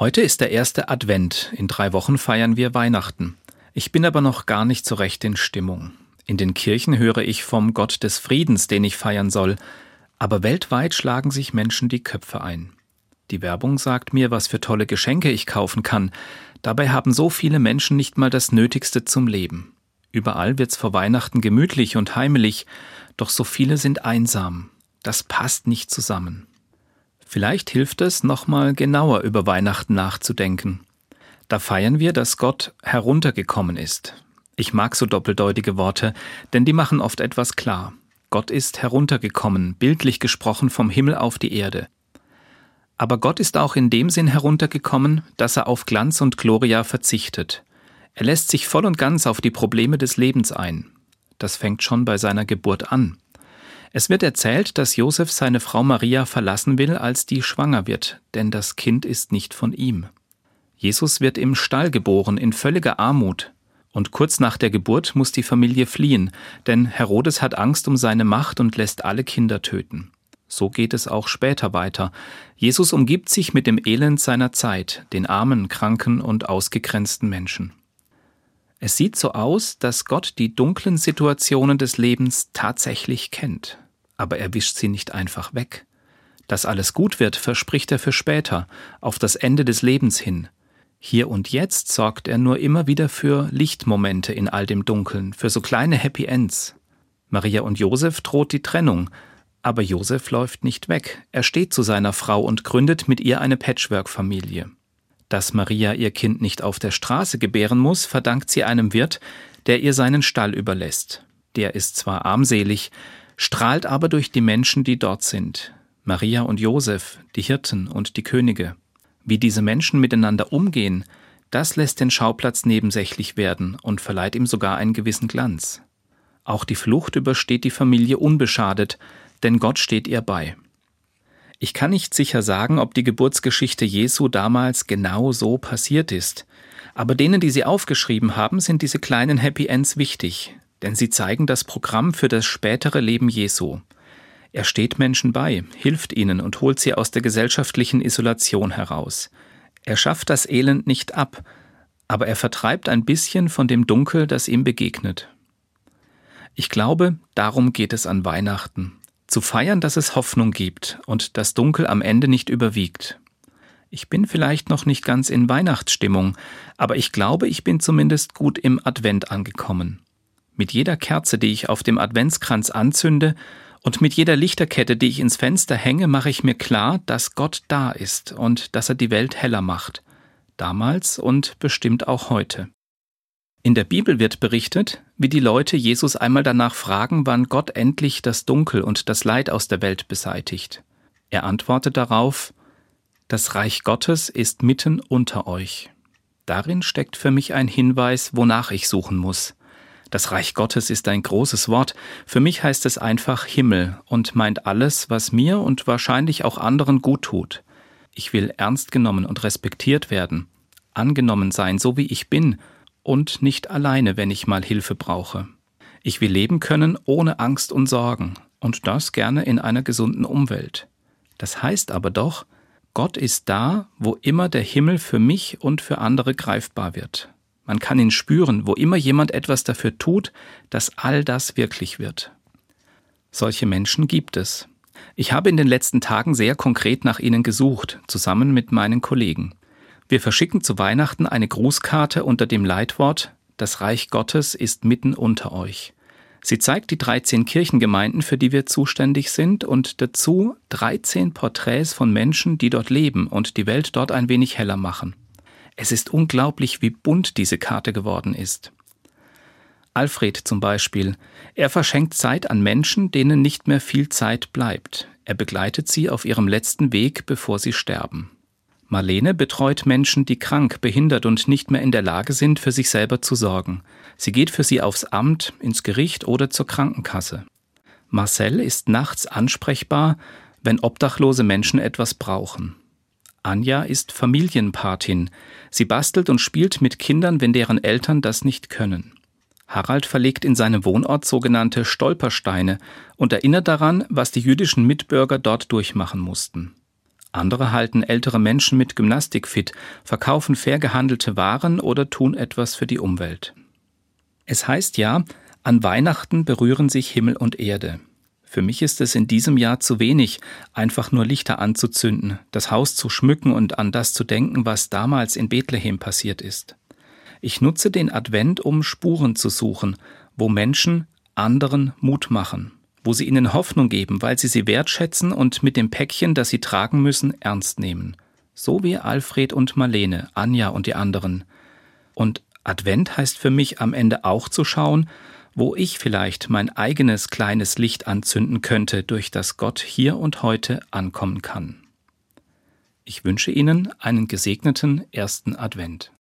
Heute ist der erste Advent. In drei Wochen feiern wir Weihnachten. Ich bin aber noch gar nicht so recht in Stimmung. In den Kirchen höre ich vom Gott des Friedens, den ich feiern soll. Aber weltweit schlagen sich Menschen die Köpfe ein. Die Werbung sagt mir, was für tolle Geschenke ich kaufen kann. Dabei haben so viele Menschen nicht mal das Nötigste zum Leben. Überall wird's vor Weihnachten gemütlich und heimelig, doch so viele sind einsam. Das passt nicht zusammen. Vielleicht hilft es, nochmal genauer über Weihnachten nachzudenken. Da feiern wir, dass Gott heruntergekommen ist. Ich mag so doppeldeutige Worte, denn die machen oft etwas klar. Gott ist heruntergekommen, bildlich gesprochen vom Himmel auf die Erde. Aber Gott ist auch in dem Sinn heruntergekommen, dass er auf Glanz und Gloria verzichtet. Er lässt sich voll und ganz auf die Probleme des Lebens ein. Das fängt schon bei seiner Geburt an. Es wird erzählt, dass Josef seine Frau Maria verlassen will, als die schwanger wird, denn das Kind ist nicht von ihm. Jesus wird im Stall geboren, in völliger Armut. Und kurz nach der Geburt muss die Familie fliehen, denn Herodes hat Angst um seine Macht und lässt alle Kinder töten. So geht es auch später weiter. Jesus umgibt sich mit dem Elend seiner Zeit, den armen, kranken und ausgegrenzten Menschen. Es sieht so aus, dass Gott die dunklen Situationen des Lebens tatsächlich kennt, aber er wischt sie nicht einfach weg. Dass alles gut wird, verspricht er für später, auf das Ende des Lebens hin. Hier und jetzt sorgt er nur immer wieder für Lichtmomente in all dem Dunkeln, für so kleine Happy Ends. Maria und Josef droht die Trennung, aber Josef läuft nicht weg, er steht zu seiner Frau und gründet mit ihr eine Patchwork-Familie. Dass Maria ihr Kind nicht auf der Straße gebären muss, verdankt sie einem Wirt, der ihr seinen Stall überlässt. Der ist zwar armselig, strahlt aber durch die Menschen, die dort sind. Maria und Josef, die Hirten und die Könige. Wie diese Menschen miteinander umgehen, das lässt den Schauplatz nebensächlich werden und verleiht ihm sogar einen gewissen Glanz. Auch die Flucht übersteht die Familie unbeschadet, denn Gott steht ihr bei. Ich kann nicht sicher sagen, ob die Geburtsgeschichte Jesu damals genau so passiert ist. Aber denen, die sie aufgeschrieben haben, sind diese kleinen Happy Ends wichtig, denn sie zeigen das Programm für das spätere Leben Jesu. Er steht Menschen bei, hilft ihnen und holt sie aus der gesellschaftlichen Isolation heraus. Er schafft das Elend nicht ab, aber er vertreibt ein bisschen von dem Dunkel, das ihm begegnet. Ich glaube, darum geht es an Weihnachten zu feiern, dass es Hoffnung gibt und das Dunkel am Ende nicht überwiegt. Ich bin vielleicht noch nicht ganz in Weihnachtsstimmung, aber ich glaube, ich bin zumindest gut im Advent angekommen. Mit jeder Kerze, die ich auf dem Adventskranz anzünde, und mit jeder Lichterkette, die ich ins Fenster hänge, mache ich mir klar, dass Gott da ist und dass er die Welt heller macht. Damals und bestimmt auch heute. In der Bibel wird berichtet, wie die Leute Jesus einmal danach fragen, wann Gott endlich das Dunkel und das Leid aus der Welt beseitigt. Er antwortet darauf, Das Reich Gottes ist mitten unter euch. Darin steckt für mich ein Hinweis, wonach ich suchen muss. Das Reich Gottes ist ein großes Wort, für mich heißt es einfach Himmel und meint alles, was mir und wahrscheinlich auch anderen gut tut. Ich will ernst genommen und respektiert werden, angenommen sein, so wie ich bin, und nicht alleine, wenn ich mal Hilfe brauche. Ich will leben können ohne Angst und Sorgen und das gerne in einer gesunden Umwelt. Das heißt aber doch, Gott ist da, wo immer der Himmel für mich und für andere greifbar wird. Man kann ihn spüren, wo immer jemand etwas dafür tut, dass all das wirklich wird. Solche Menschen gibt es. Ich habe in den letzten Tagen sehr konkret nach ihnen gesucht, zusammen mit meinen Kollegen. Wir verschicken zu Weihnachten eine Grußkarte unter dem Leitwort Das Reich Gottes ist mitten unter euch. Sie zeigt die 13 Kirchengemeinden, für die wir zuständig sind, und dazu 13 Porträts von Menschen, die dort leben und die Welt dort ein wenig heller machen. Es ist unglaublich, wie bunt diese Karte geworden ist. Alfred zum Beispiel. Er verschenkt Zeit an Menschen, denen nicht mehr viel Zeit bleibt. Er begleitet sie auf ihrem letzten Weg, bevor sie sterben. Marlene betreut Menschen, die krank, behindert und nicht mehr in der Lage sind, für sich selber zu sorgen. Sie geht für sie aufs Amt, ins Gericht oder zur Krankenkasse. Marcel ist nachts ansprechbar, wenn obdachlose Menschen etwas brauchen. Anja ist Familienpatin. Sie bastelt und spielt mit Kindern, wenn deren Eltern das nicht können. Harald verlegt in seinem Wohnort sogenannte Stolpersteine und erinnert daran, was die jüdischen Mitbürger dort durchmachen mussten. Andere halten ältere Menschen mit Gymnastik fit, verkaufen fair gehandelte Waren oder tun etwas für die Umwelt. Es heißt ja, an Weihnachten berühren sich Himmel und Erde. Für mich ist es in diesem Jahr zu wenig, einfach nur Lichter anzuzünden, das Haus zu schmücken und an das zu denken, was damals in Bethlehem passiert ist. Ich nutze den Advent, um Spuren zu suchen, wo Menschen anderen Mut machen, wo sie ihnen Hoffnung geben, weil sie sie wertschätzen und mit dem Päckchen, das sie tragen müssen, ernst nehmen. So wie Alfred und Marlene, Anja und die anderen. Und Advent heißt für mich am Ende auch zu schauen, wo ich vielleicht mein eigenes kleines Licht anzünden könnte, durch das Gott hier und heute ankommen kann. Ich wünsche Ihnen einen gesegneten ersten Advent.